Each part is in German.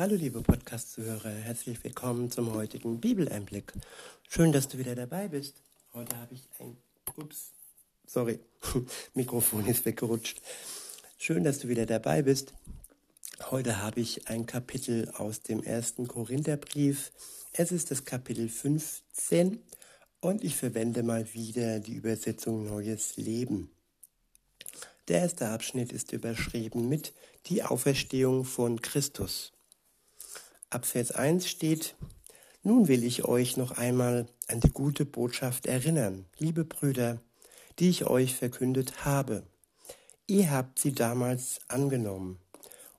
Hallo liebe Podcast-Zuhörer, herzlich willkommen zum heutigen Bibeleinblick. Schön, dass du wieder dabei bist. Heute habe ich ein... Ups, sorry, Mikrofon ist weggerutscht. Schön, dass du wieder dabei bist. Heute habe ich ein Kapitel aus dem ersten Korintherbrief. Es ist das Kapitel 15 und ich verwende mal wieder die Übersetzung Neues Leben. Der erste Abschnitt ist überschrieben mit Die Auferstehung von Christus. Ab Vers 1 steht, nun will ich euch noch einmal an die gute Botschaft erinnern, liebe Brüder, die ich euch verkündet habe. Ihr habt sie damals angenommen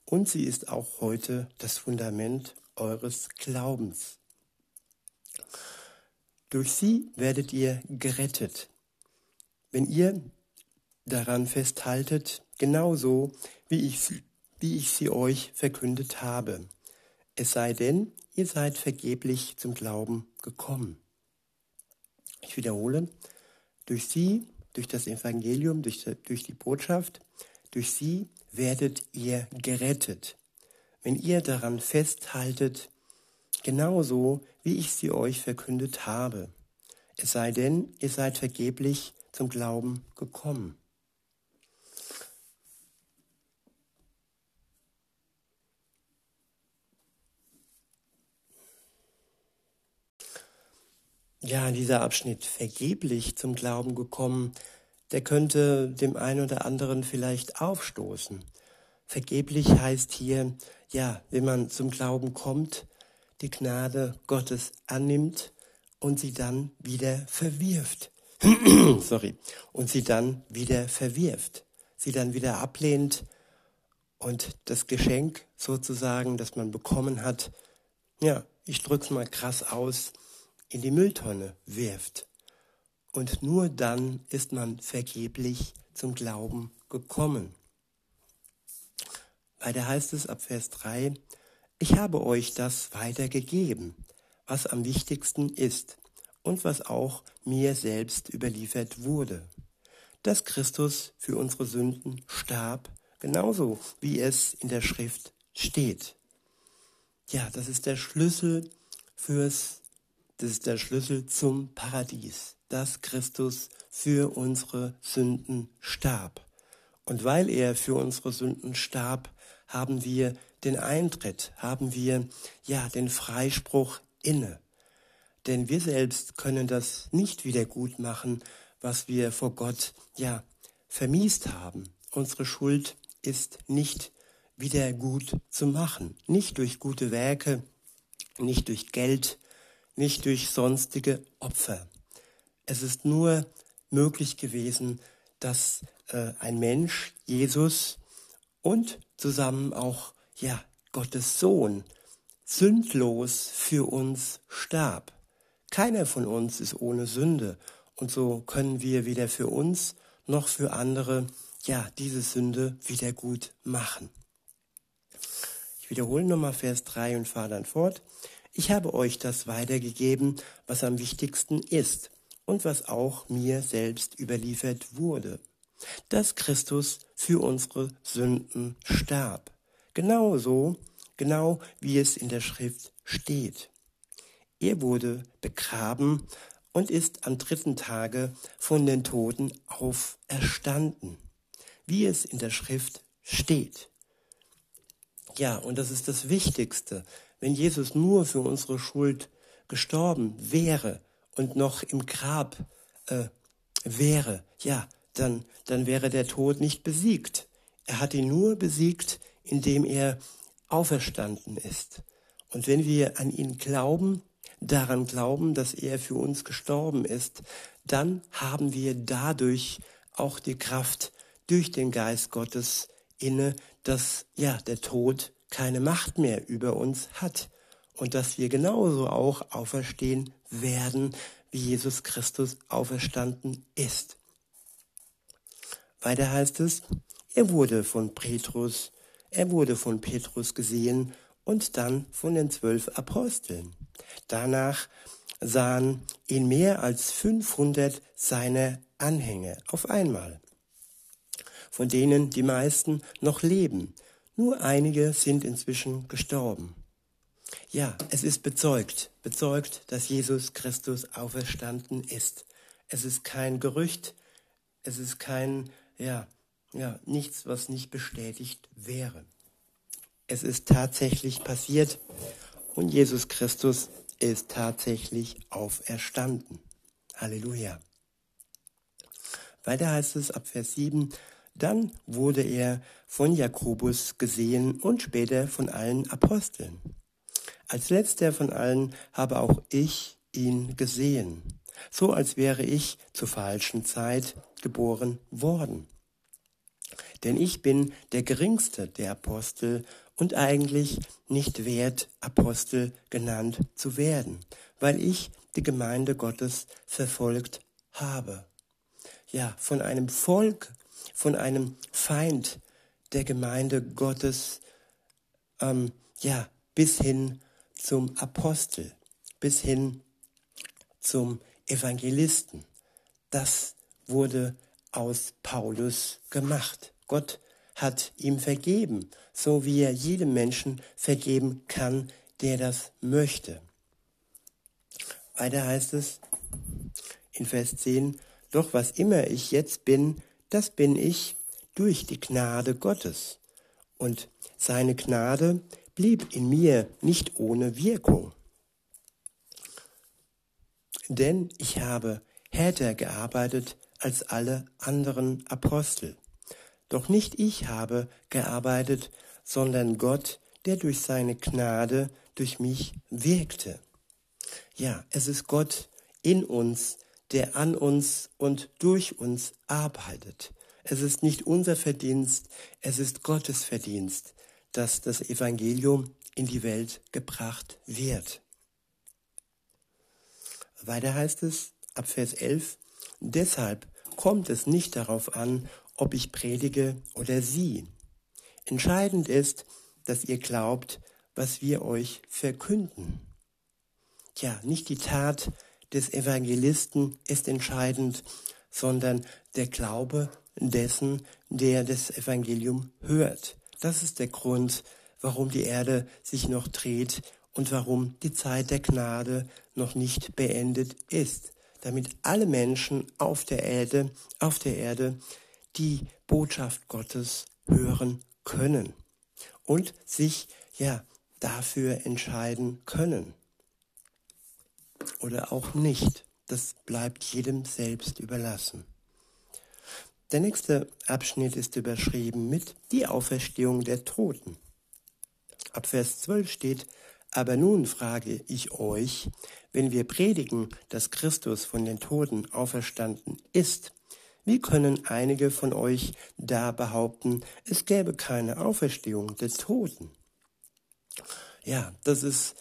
und sie ist auch heute das Fundament eures Glaubens. Durch sie werdet ihr gerettet, wenn ihr daran festhaltet, genauso wie ich, wie ich sie euch verkündet habe es sei denn, ihr seid vergeblich zum Glauben gekommen. Ich wiederhole, durch sie, durch das Evangelium, durch, durch die Botschaft, durch sie werdet ihr gerettet, wenn ihr daran festhaltet, genauso wie ich sie euch verkündet habe. Es sei denn, ihr seid vergeblich zum Glauben gekommen. Ja, dieser Abschnitt vergeblich zum Glauben gekommen, der könnte dem einen oder anderen vielleicht aufstoßen. Vergeblich heißt hier, ja, wenn man zum Glauben kommt, die Gnade Gottes annimmt und sie dann wieder verwirft. Sorry. Und sie dann wieder verwirft. Sie dann wieder ablehnt und das Geschenk sozusagen, das man bekommen hat, ja, ich drück's mal krass aus, in die Mülltonne wirft. Und nur dann ist man vergeblich zum Glauben gekommen. Weiter heißt es ab Vers 3, ich habe euch das weitergegeben, was am wichtigsten ist und was auch mir selbst überliefert wurde, dass Christus für unsere Sünden starb, genauso wie es in der Schrift steht. Ja, das ist der Schlüssel fürs das ist der Schlüssel zum Paradies, dass Christus für unsere Sünden starb. Und weil er für unsere Sünden starb, haben wir den Eintritt, haben wir ja den Freispruch inne. Denn wir selbst können das nicht wieder gut machen, was wir vor Gott ja vermiest haben. Unsere Schuld ist nicht wieder gut zu machen, nicht durch gute Werke, nicht durch Geld, nicht durch sonstige Opfer. Es ist nur möglich gewesen, dass äh, ein Mensch, Jesus und zusammen auch ja Gottes Sohn sündlos für uns starb. Keiner von uns ist ohne Sünde und so können wir weder für uns noch für andere ja diese Sünde wieder gut machen. Ich wiederhole nochmal Vers 3 und fahre dann fort. Ich habe euch das weitergegeben, was am wichtigsten ist und was auch mir selbst überliefert wurde, dass Christus für unsere Sünden starb. Genauso, genau wie es in der Schrift steht. Er wurde begraben und ist am dritten Tage von den Toten auferstanden, wie es in der Schrift steht. Ja, und das ist das Wichtigste. Wenn Jesus nur für unsere Schuld gestorben wäre und noch im Grab äh, wäre, ja, dann, dann wäre der Tod nicht besiegt. Er hat ihn nur besiegt, indem er auferstanden ist. Und wenn wir an ihn glauben, daran glauben, dass er für uns gestorben ist, dann haben wir dadurch auch die Kraft durch den Geist Gottes inne, dass ja der Tod keine Macht mehr über uns hat und dass wir genauso auch auferstehen werden, wie Jesus Christus auferstanden ist. Weiter heißt es, er wurde von Petrus, er wurde von Petrus gesehen und dann von den zwölf Aposteln. Danach sahen ihn mehr als 500 seiner Anhänger auf einmal, von denen die meisten noch leben, nur einige sind inzwischen gestorben. Ja, es ist bezeugt, bezeugt, dass Jesus Christus auferstanden ist. Es ist kein Gerücht, es ist kein, ja, ja, nichts, was nicht bestätigt wäre. Es ist tatsächlich passiert und Jesus Christus ist tatsächlich auferstanden. Halleluja. Weiter heißt es ab Vers 7, dann wurde er von Jakobus gesehen und später von allen Aposteln. Als letzter von allen habe auch ich ihn gesehen, so als wäre ich zur falschen Zeit geboren worden. Denn ich bin der geringste der Apostel und eigentlich nicht wert, Apostel genannt zu werden, weil ich die Gemeinde Gottes verfolgt habe. Ja, von einem Volk, von einem Feind der Gemeinde Gottes, ähm, ja, bis hin zum Apostel, bis hin zum Evangelisten. Das wurde aus Paulus gemacht. Gott hat ihm vergeben, so wie er jedem Menschen vergeben kann, der das möchte. Weiter heißt es in Vers 10, doch was immer ich jetzt bin, das bin ich durch die Gnade Gottes. Und seine Gnade blieb in mir nicht ohne Wirkung. Denn ich habe härter gearbeitet als alle anderen Apostel. Doch nicht ich habe gearbeitet, sondern Gott, der durch seine Gnade durch mich wirkte. Ja, es ist Gott in uns, der an uns und durch uns arbeitet. Es ist nicht unser Verdienst, es ist Gottes Verdienst, dass das Evangelium in die Welt gebracht wird. Weiter heißt es ab Vers 11, deshalb kommt es nicht darauf an, ob ich predige oder sie. Entscheidend ist, dass ihr glaubt, was wir euch verkünden. Tja, nicht die Tat des Evangelisten ist entscheidend, sondern der Glaube dessen, der das Evangelium hört. Das ist der Grund, warum die Erde sich noch dreht und warum die Zeit der Gnade noch nicht beendet ist, damit alle Menschen auf der Erde, auf der Erde die Botschaft Gottes hören können und sich ja dafür entscheiden können oder auch nicht. Das bleibt jedem selbst überlassen. Der nächste Abschnitt ist überschrieben mit die Auferstehung der Toten. Ab Vers 12 steht, aber nun frage ich euch, wenn wir predigen, dass Christus von den Toten auferstanden ist, wie können einige von euch da behaupten, es gäbe keine Auferstehung des Toten? Ja, das ist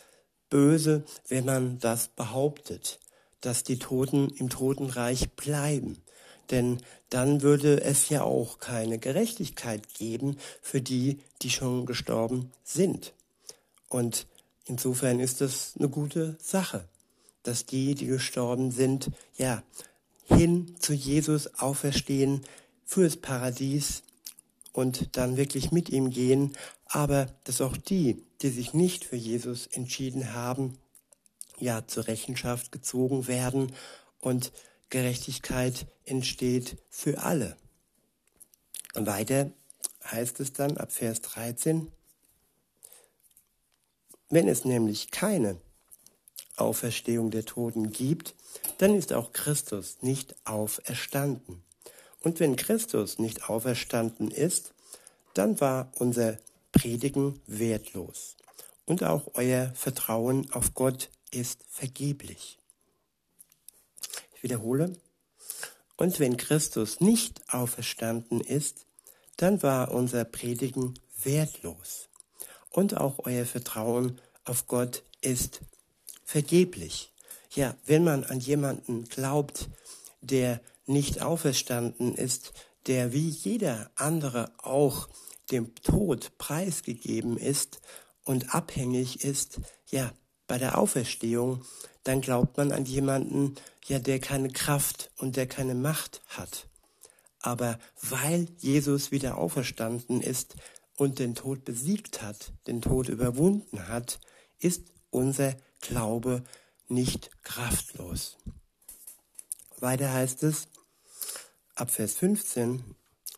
böse, wenn man das behauptet, dass die Toten im Totenreich bleiben. Denn dann würde es ja auch keine Gerechtigkeit geben für die, die schon gestorben sind. Und insofern ist das eine gute Sache, dass die, die gestorben sind, ja, hin zu Jesus auferstehen fürs Paradies und dann wirklich mit ihm gehen, aber dass auch die, die sich nicht für Jesus entschieden haben, ja zur Rechenschaft gezogen werden und Gerechtigkeit entsteht für alle. Und weiter heißt es dann ab Vers 13, wenn es nämlich keine Auferstehung der Toten gibt, dann ist auch Christus nicht auferstanden. Und wenn Christus nicht auferstanden ist, dann war unser Predigen wertlos. Und auch euer Vertrauen auf Gott ist vergeblich. Ich wiederhole. Und wenn Christus nicht auferstanden ist, dann war unser Predigen wertlos. Und auch euer Vertrauen auf Gott ist vergeblich. Ja, wenn man an jemanden glaubt, der nicht auferstanden ist, der wie jeder andere auch dem Tod preisgegeben ist und abhängig ist, ja, bei der Auferstehung, dann glaubt man an jemanden, ja, der keine Kraft und der keine Macht hat. Aber weil Jesus wieder auferstanden ist und den Tod besiegt hat, den Tod überwunden hat, ist unser Glaube nicht kraftlos. Weiter heißt es, ab Vers 15,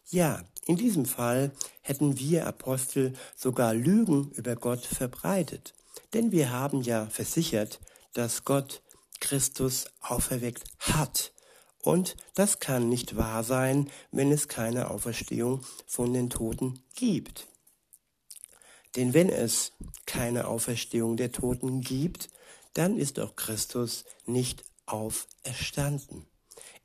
ja, in diesem Fall hätten wir Apostel sogar Lügen über Gott verbreitet, denn wir haben ja versichert, dass Gott Christus auferweckt hat. Und das kann nicht wahr sein, wenn es keine Auferstehung von den Toten gibt. Denn wenn es keine Auferstehung der Toten gibt, dann ist auch Christus nicht auferstanden.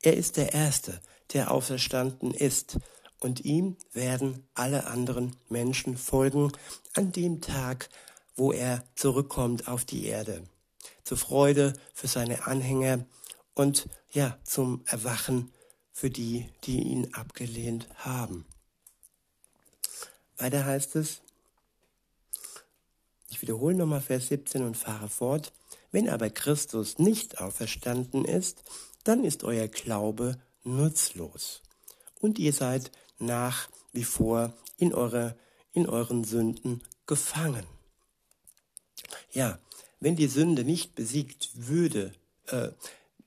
Er ist der Erste, der auferstanden ist, und ihm werden alle anderen Menschen folgen an dem Tag, wo er zurückkommt auf die Erde. Zur Freude für seine Anhänger und ja, zum Erwachen für die, die ihn abgelehnt haben. Weiter heißt es, ich wiederhole nochmal Vers 17 und fahre fort. Wenn aber Christus nicht auferstanden ist, dann ist euer Glaube nutzlos. Und ihr seid nach wie vor in, eure, in euren Sünden gefangen. Ja, wenn die Sünde nicht besiegt würde, äh,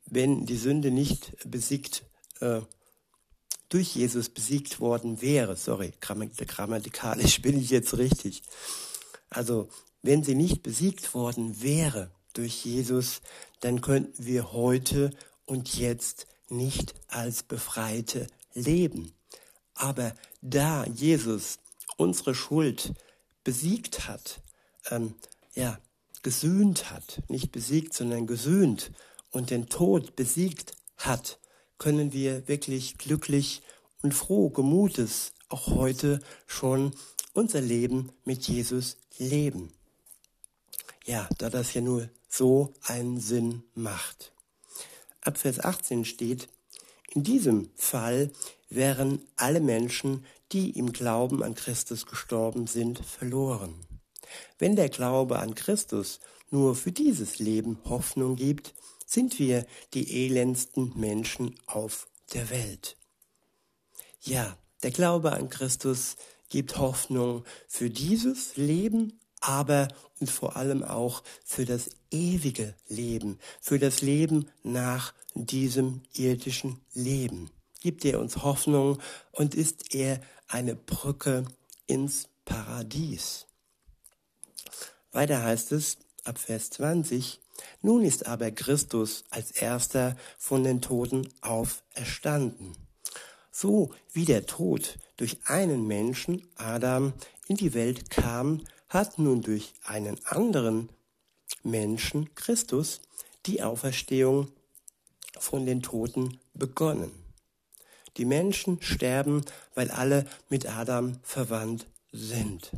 wenn die Sünde nicht besiegt, äh, durch Jesus besiegt worden wäre, sorry, grammatikalisch bin ich jetzt richtig. Also, wenn sie nicht besiegt worden wäre durch Jesus, dann könnten wir heute und jetzt nicht als Befreite leben. Aber da Jesus unsere Schuld besiegt hat, ähm, ja, gesühnt hat, nicht besiegt, sondern gesühnt und den Tod besiegt hat, können wir wirklich glücklich und froh gemutes auch heute schon unser Leben mit Jesus leben. Ja, da das ja nur so einen Sinn macht. Ab Vers 18 steht, in diesem Fall wären alle Menschen, die im Glauben an Christus gestorben sind, verloren. Wenn der Glaube an Christus nur für dieses Leben Hoffnung gibt, sind wir die elendsten Menschen auf der Welt. Ja, der Glaube an Christus gibt Hoffnung für dieses Leben, aber und vor allem auch für das ewige Leben, für das Leben nach diesem irdischen Leben. Gibt er uns Hoffnung und ist er eine Brücke ins Paradies. Weiter heißt es ab Vers 20, nun ist aber Christus als erster von den Toten auferstanden. So wie der Tod durch einen Menschen, Adam, in die Welt kam, hat nun durch einen anderen Menschen, Christus, die Auferstehung von den Toten begonnen. Die Menschen sterben, weil alle mit Adam verwandt sind.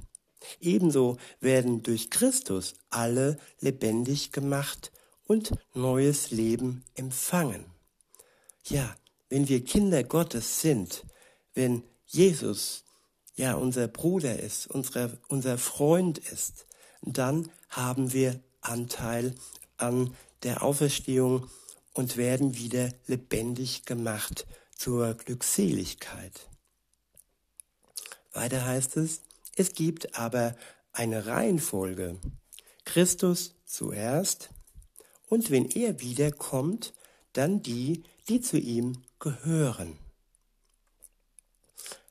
Ebenso werden durch Christus alle lebendig gemacht und neues Leben empfangen. Ja, wenn wir Kinder Gottes sind, wenn Jesus ja unser Bruder ist, unsere, unser Freund ist, dann haben wir Anteil an der Auferstehung und werden wieder lebendig gemacht zur Glückseligkeit. Weiter heißt es, es gibt aber eine Reihenfolge. Christus zuerst und wenn er wiederkommt, dann die, die zu ihm gehören.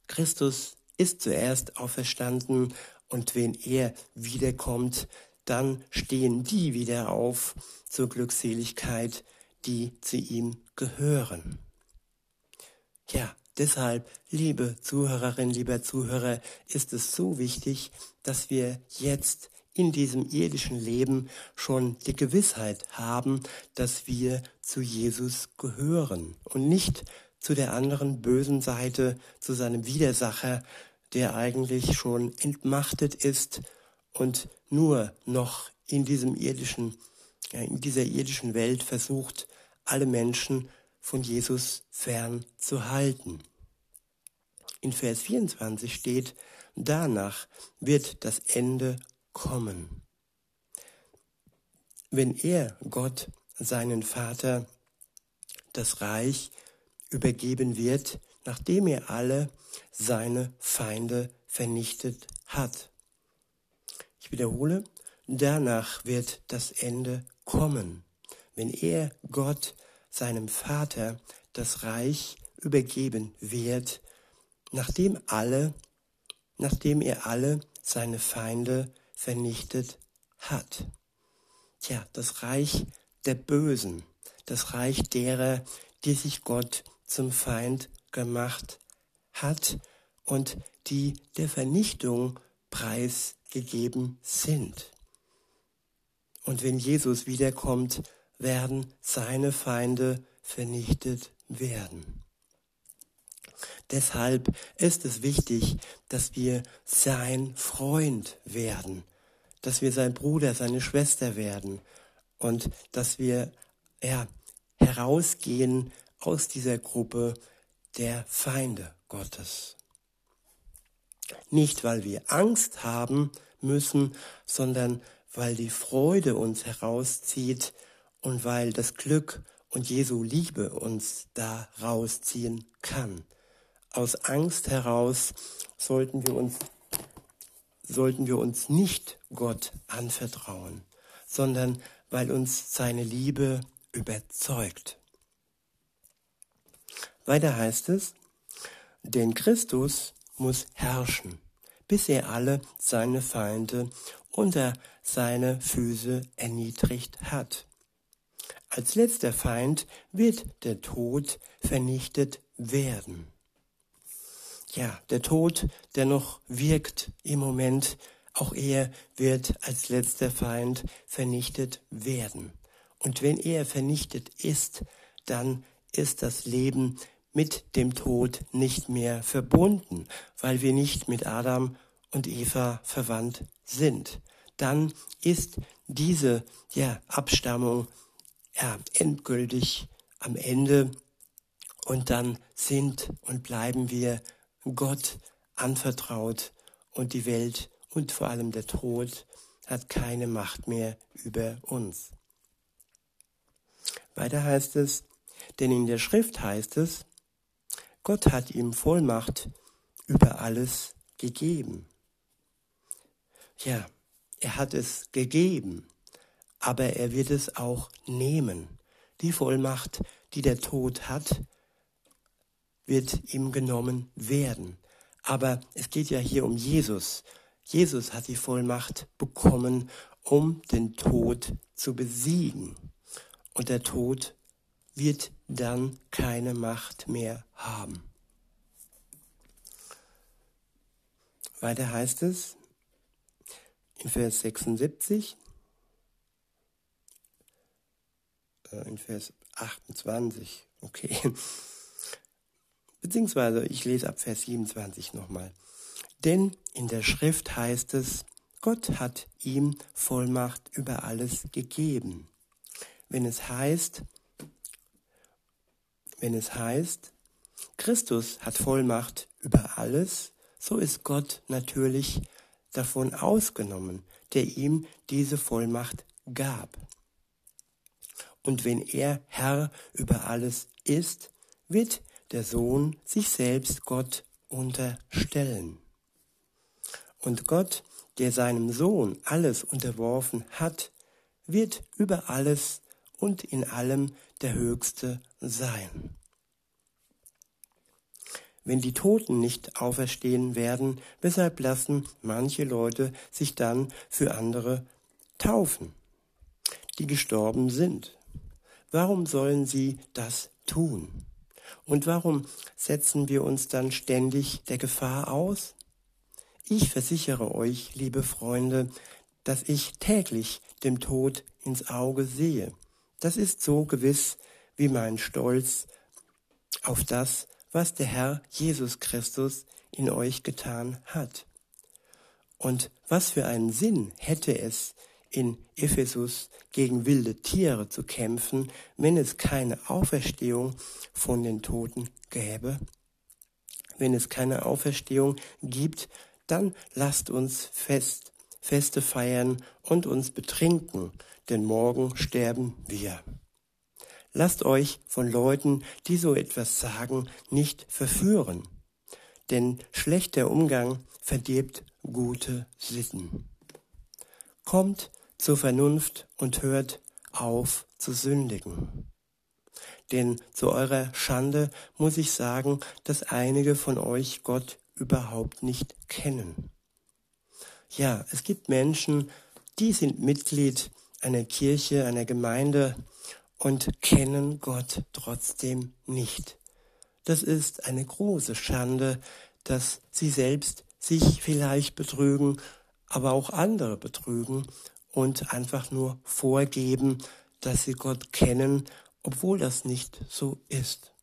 Christus ist zuerst auferstanden und wenn er wiederkommt, dann stehen die wieder auf zur Glückseligkeit, die zu ihm gehören. Ja, deshalb, liebe Zuhörerinnen, lieber Zuhörer, ist es so wichtig, dass wir jetzt in diesem irdischen Leben schon die Gewissheit haben, dass wir zu Jesus gehören und nicht zu der anderen bösen Seite, zu seinem Widersacher, der eigentlich schon entmachtet ist und nur noch in diesem irdischen, in dieser irdischen Welt versucht, alle Menschen von Jesus fern zu halten. In Vers 24 steht, danach wird das Ende kommen. Wenn er, Gott, seinen Vater, das Reich übergeben wird, nachdem er alle seine Feinde vernichtet hat. Ich wiederhole, danach wird das Ende kommen, wenn er, Gott, seinem Vater das Reich übergeben wird, nachdem alle, nachdem er alle seine Feinde vernichtet hat. Tja, das Reich der Bösen, das Reich derer, die sich Gott zum Feind gemacht hat und die der Vernichtung preisgegeben sind. Und wenn Jesus wiederkommt, werden seine Feinde vernichtet werden. Deshalb ist es wichtig, dass wir sein Freund werden, dass wir sein Bruder, seine Schwester werden und dass wir ja, herausgehen aus dieser Gruppe der Feinde Gottes. Nicht, weil wir Angst haben müssen, sondern weil die Freude uns herauszieht und weil das Glück und Jesu Liebe uns da rausziehen kann. Aus Angst heraus sollten wir uns, sollten wir uns nicht Gott anvertrauen, sondern weil uns seine Liebe überzeugt. Weiter heißt es, denn Christus muss herrschen, bis er alle seine Feinde unter seine Füße erniedrigt hat. Als letzter Feind wird der Tod vernichtet werden. Ja, der Tod, der noch wirkt im Moment, auch er wird als letzter Feind vernichtet werden. Und wenn er vernichtet ist, dann ist das Leben mit dem Tod nicht mehr verbunden, weil wir nicht mit Adam und Eva verwandt sind. Dann ist diese ja, Abstammung ja, endgültig am Ende und dann sind und bleiben wir Gott anvertraut und die Welt und vor allem der Tod hat keine Macht mehr über uns. Weiter heißt es, denn in der Schrift heißt es, Gott hat ihm Vollmacht über alles gegeben. Ja, er hat es gegeben, aber er wird es auch nehmen. Die Vollmacht, die der Tod hat, wird ihm genommen werden. Aber es geht ja hier um Jesus. Jesus hat die Vollmacht bekommen, um den Tod zu besiegen. Und der Tod wird dann keine Macht mehr haben. Weiter heißt es in Vers 76, äh, in Vers 28, okay, beziehungsweise ich lese ab Vers 27 nochmal. Denn in der Schrift heißt es, Gott hat ihm Vollmacht über alles gegeben. Wenn es heißt, wenn es heißt, Christus hat Vollmacht über alles, so ist Gott natürlich davon ausgenommen, der ihm diese Vollmacht gab. Und wenn er Herr über alles ist, wird der Sohn sich selbst Gott unterstellen. Und Gott, der seinem Sohn alles unterworfen hat, wird über alles und in allem der Höchste sein. Wenn die Toten nicht auferstehen werden, weshalb lassen manche Leute sich dann für andere taufen, die gestorben sind? Warum sollen sie das tun? Und warum setzen wir uns dann ständig der Gefahr aus? Ich versichere euch, liebe Freunde, dass ich täglich dem Tod ins Auge sehe. Das ist so gewiss wie mein Stolz auf das, was der Herr Jesus Christus in euch getan hat. Und was für einen Sinn hätte es, in Ephesus gegen wilde Tiere zu kämpfen, wenn es keine Auferstehung von den Toten gäbe? Wenn es keine Auferstehung gibt, dann lasst uns fest, Feste feiern und uns betrinken, denn morgen sterben wir. Lasst euch von Leuten, die so etwas sagen, nicht verführen, denn schlechter Umgang verdirbt gute Sitten. kommt zur Vernunft und hört auf zu sündigen. Denn zu eurer Schande muss ich sagen, dass einige von euch Gott überhaupt nicht kennen. Ja, es gibt Menschen, die sind Mitglied einer Kirche, einer Gemeinde und kennen Gott trotzdem nicht. Das ist eine große Schande, dass sie selbst sich vielleicht betrügen, aber auch andere betrügen und einfach nur vorgeben, dass sie Gott kennen, obwohl das nicht so ist.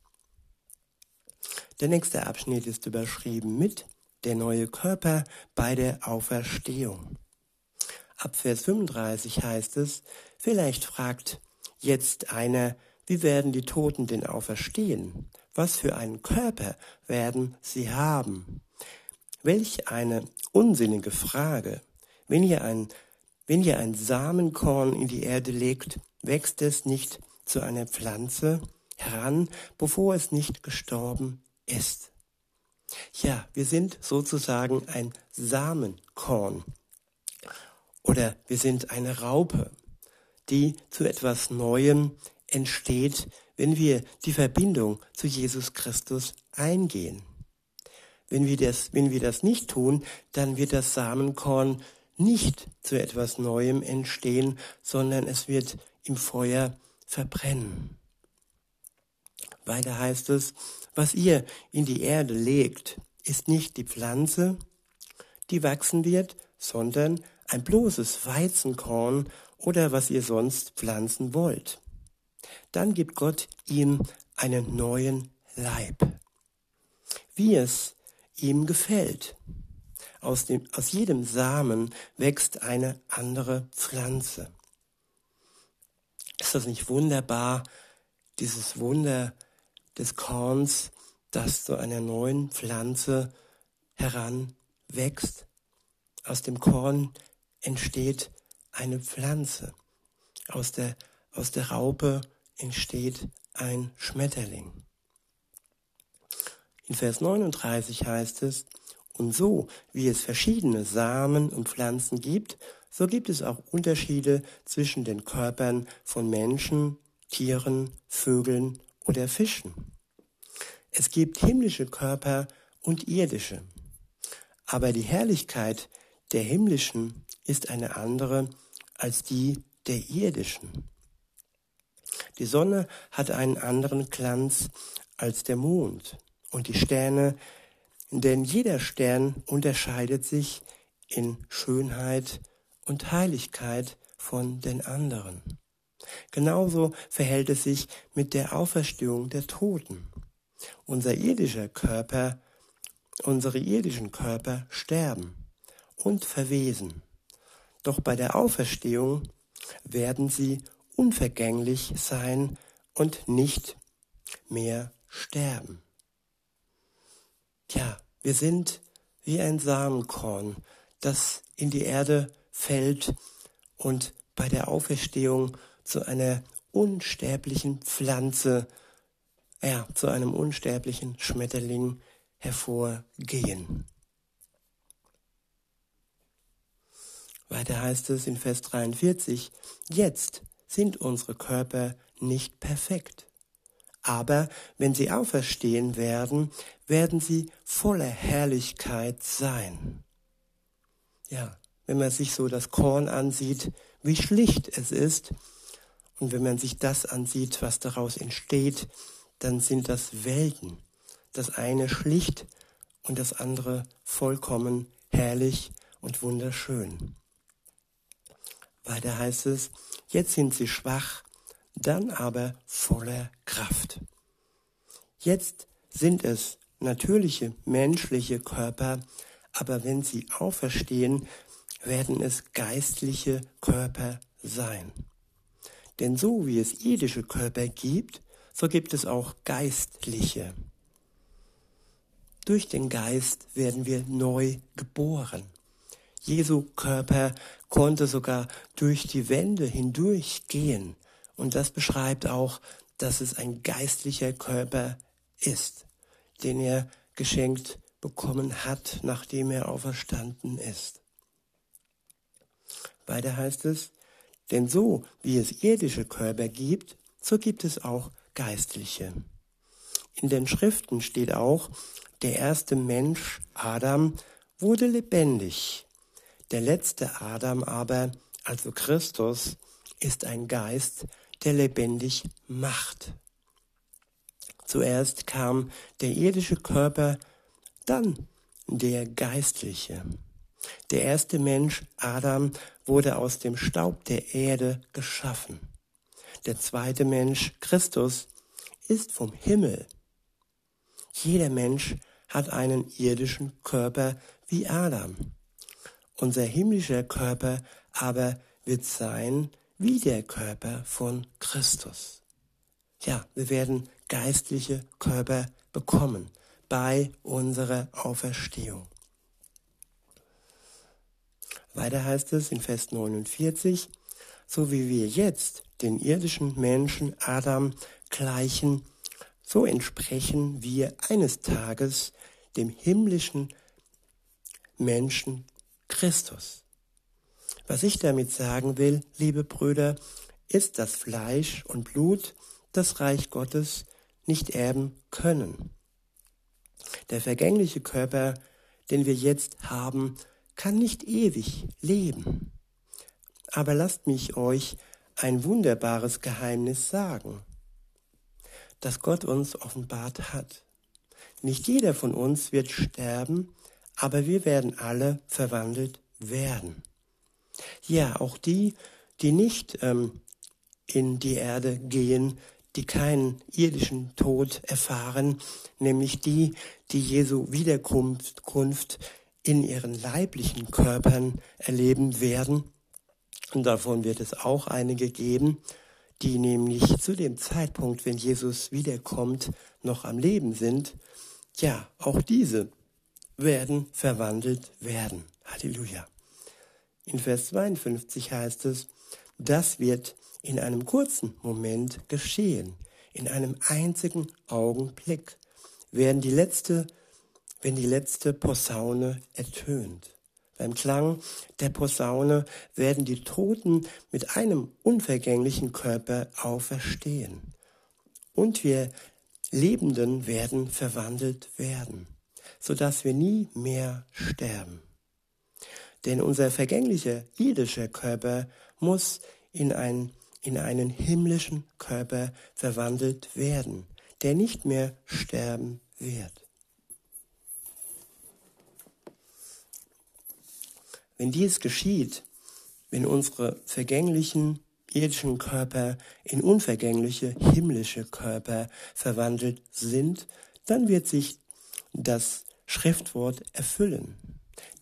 Der nächste Abschnitt ist überschrieben mit der neue Körper bei der Auferstehung. Ab Vers 35 heißt es, vielleicht fragt jetzt einer, wie werden die Toten denn auferstehen? Was für einen Körper werden sie haben? Welch eine unsinnige Frage. Wenn ihr ein, wenn ihr ein Samenkorn in die Erde legt, wächst es nicht zu einer Pflanze heran, bevor es nicht gestorben ist. Ja, wir sind sozusagen ein Samenkorn. Oder wir sind eine Raupe, die zu etwas Neuem entsteht, wenn wir die Verbindung zu Jesus Christus eingehen. Wenn wir das, wenn wir das nicht tun, dann wird das Samenkorn nicht zu etwas Neuem entstehen, sondern es wird im Feuer verbrennen. Weiter heißt es, was ihr in die Erde legt, ist nicht die Pflanze, die wachsen wird, sondern ein bloßes Weizenkorn oder was ihr sonst pflanzen wollt. Dann gibt Gott ihm einen neuen Leib, wie es ihm gefällt. Aus, dem, aus jedem Samen wächst eine andere Pflanze. Ist das nicht wunderbar, dieses Wunder des Korns, das zu einer neuen Pflanze heranwächst? Aus dem Korn entsteht eine Pflanze. Aus der, aus der Raupe entsteht ein Schmetterling. In Vers 39 heißt es, und so wie es verschiedene Samen und Pflanzen gibt, so gibt es auch Unterschiede zwischen den Körpern von Menschen, Tieren, Vögeln oder Fischen. Es gibt himmlische Körper und irdische. Aber die Herrlichkeit der himmlischen ist eine andere als die der irdischen. Die Sonne hat einen anderen Glanz als der Mond und die Sterne, denn jeder Stern unterscheidet sich in Schönheit und Heiligkeit von den anderen. Genauso verhält es sich mit der Auferstehung der Toten. Unser irdischer Körper, unsere irdischen Körper sterben und verwesen. Doch bei der Auferstehung werden sie unvergänglich sein und nicht mehr sterben. Tja, wir sind wie ein Samenkorn, das in die Erde fällt und bei der Auferstehung zu einer unsterblichen Pflanze, ja, zu einem unsterblichen Schmetterling hervorgehen. Weiter heißt es in Vers 43, jetzt sind unsere Körper nicht perfekt. Aber wenn sie auferstehen werden, werden sie voller Herrlichkeit sein. Ja, wenn man sich so das Korn ansieht, wie schlicht es ist, und wenn man sich das ansieht, was daraus entsteht, dann sind das Welten. Das eine schlicht und das andere vollkommen herrlich und wunderschön. Weiter heißt es, jetzt sind sie schwach, dann aber voller Kraft. Jetzt sind es natürliche menschliche Körper, aber wenn sie auferstehen, werden es geistliche Körper sein. Denn so wie es irdische Körper gibt, so gibt es auch geistliche. Durch den Geist werden wir neu geboren. Jesu Körper konnte sogar durch die Wände hindurchgehen. Und das beschreibt auch, dass es ein geistlicher Körper ist, den er geschenkt bekommen hat, nachdem er auferstanden ist. Weiter heißt es, denn so wie es irdische Körper gibt, so gibt es auch geistliche. In den Schriften steht auch, der erste Mensch, Adam, wurde lebendig. Der letzte Adam aber, also Christus, ist ein Geist, der lebendig macht. Zuerst kam der irdische Körper, dann der geistliche. Der erste Mensch, Adam, wurde aus dem Staub der Erde geschaffen. Der zweite Mensch, Christus, ist vom Himmel. Jeder Mensch hat einen irdischen Körper wie Adam. Unser himmlischer Körper aber wird sein wie der Körper von Christus. Ja, wir werden geistliche Körper bekommen bei unserer Auferstehung. Weiter heißt es in Vers 49, so wie wir jetzt den irdischen Menschen Adam gleichen, so entsprechen wir eines Tages dem himmlischen Menschen Christus. Was ich damit sagen will, liebe Brüder, ist, dass Fleisch und Blut das Reich Gottes nicht erben können. Der vergängliche Körper, den wir jetzt haben, kann nicht ewig leben. Aber lasst mich euch ein wunderbares Geheimnis sagen, das Gott uns offenbart hat. Nicht jeder von uns wird sterben, aber wir werden alle verwandelt werden. Ja, auch die, die nicht ähm, in die Erde gehen, die keinen irdischen Tod erfahren, nämlich die, die Jesu Wiederkunft in ihren leiblichen Körpern erleben werden. Und davon wird es auch einige geben, die nämlich zu dem Zeitpunkt, wenn Jesus wiederkommt, noch am Leben sind. Ja, auch diese werden verwandelt werden. Halleluja. In Vers 52 heißt es, das wird in einem kurzen Moment geschehen, in einem einzigen Augenblick, werden die letzte, wenn die letzte Posaune ertönt. Beim Klang der Posaune werden die Toten mit einem unvergänglichen Körper auferstehen. Und wir Lebenden werden verwandelt werden, sodass wir nie mehr sterben. Denn unser vergänglicher irdischer Körper muss in, ein, in einen himmlischen Körper verwandelt werden, der nicht mehr sterben wird. Wenn dies geschieht, wenn unsere vergänglichen irdischen Körper in unvergängliche himmlische Körper verwandelt sind, dann wird sich das Schriftwort erfüllen.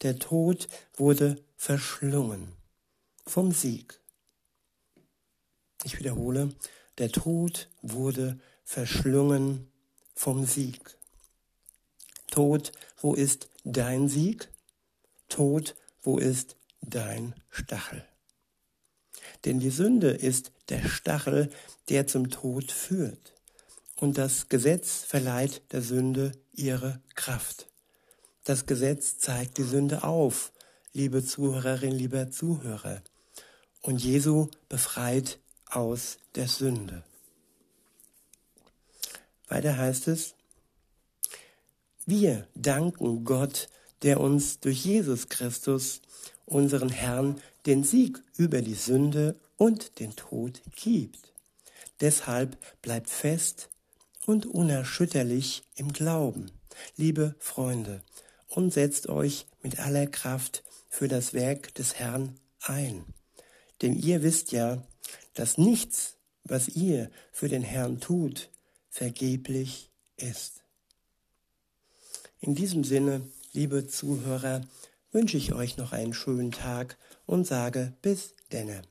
Der Tod wurde verschlungen vom Sieg. Ich wiederhole, der Tod wurde verschlungen vom Sieg. Tod, wo ist dein Sieg? Tod, wo ist dein Stachel? Denn die Sünde ist der Stachel, der zum Tod führt. Und das Gesetz verleiht der Sünde ihre Kraft. Das Gesetz zeigt die Sünde auf, liebe Zuhörerin, lieber Zuhörer. Und Jesu befreit aus der Sünde. Weiter heißt es, wir danken Gott, der uns durch Jesus Christus, unseren Herrn, den Sieg über die Sünde und den Tod gibt. Deshalb bleibt fest und unerschütterlich im Glauben, liebe Freunde, und setzt euch mit aller Kraft für das Werk des Herrn ein. Denn ihr wisst ja, dass nichts, was ihr für den Herrn tut, vergeblich ist. In diesem Sinne, liebe Zuhörer, wünsche ich euch noch einen schönen Tag und sage bis denne.